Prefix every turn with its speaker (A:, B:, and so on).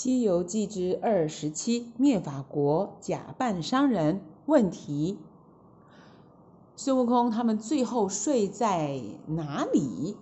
A: 西游记之二十七灭法国假扮商人问题。孙悟空他们最后睡在哪里？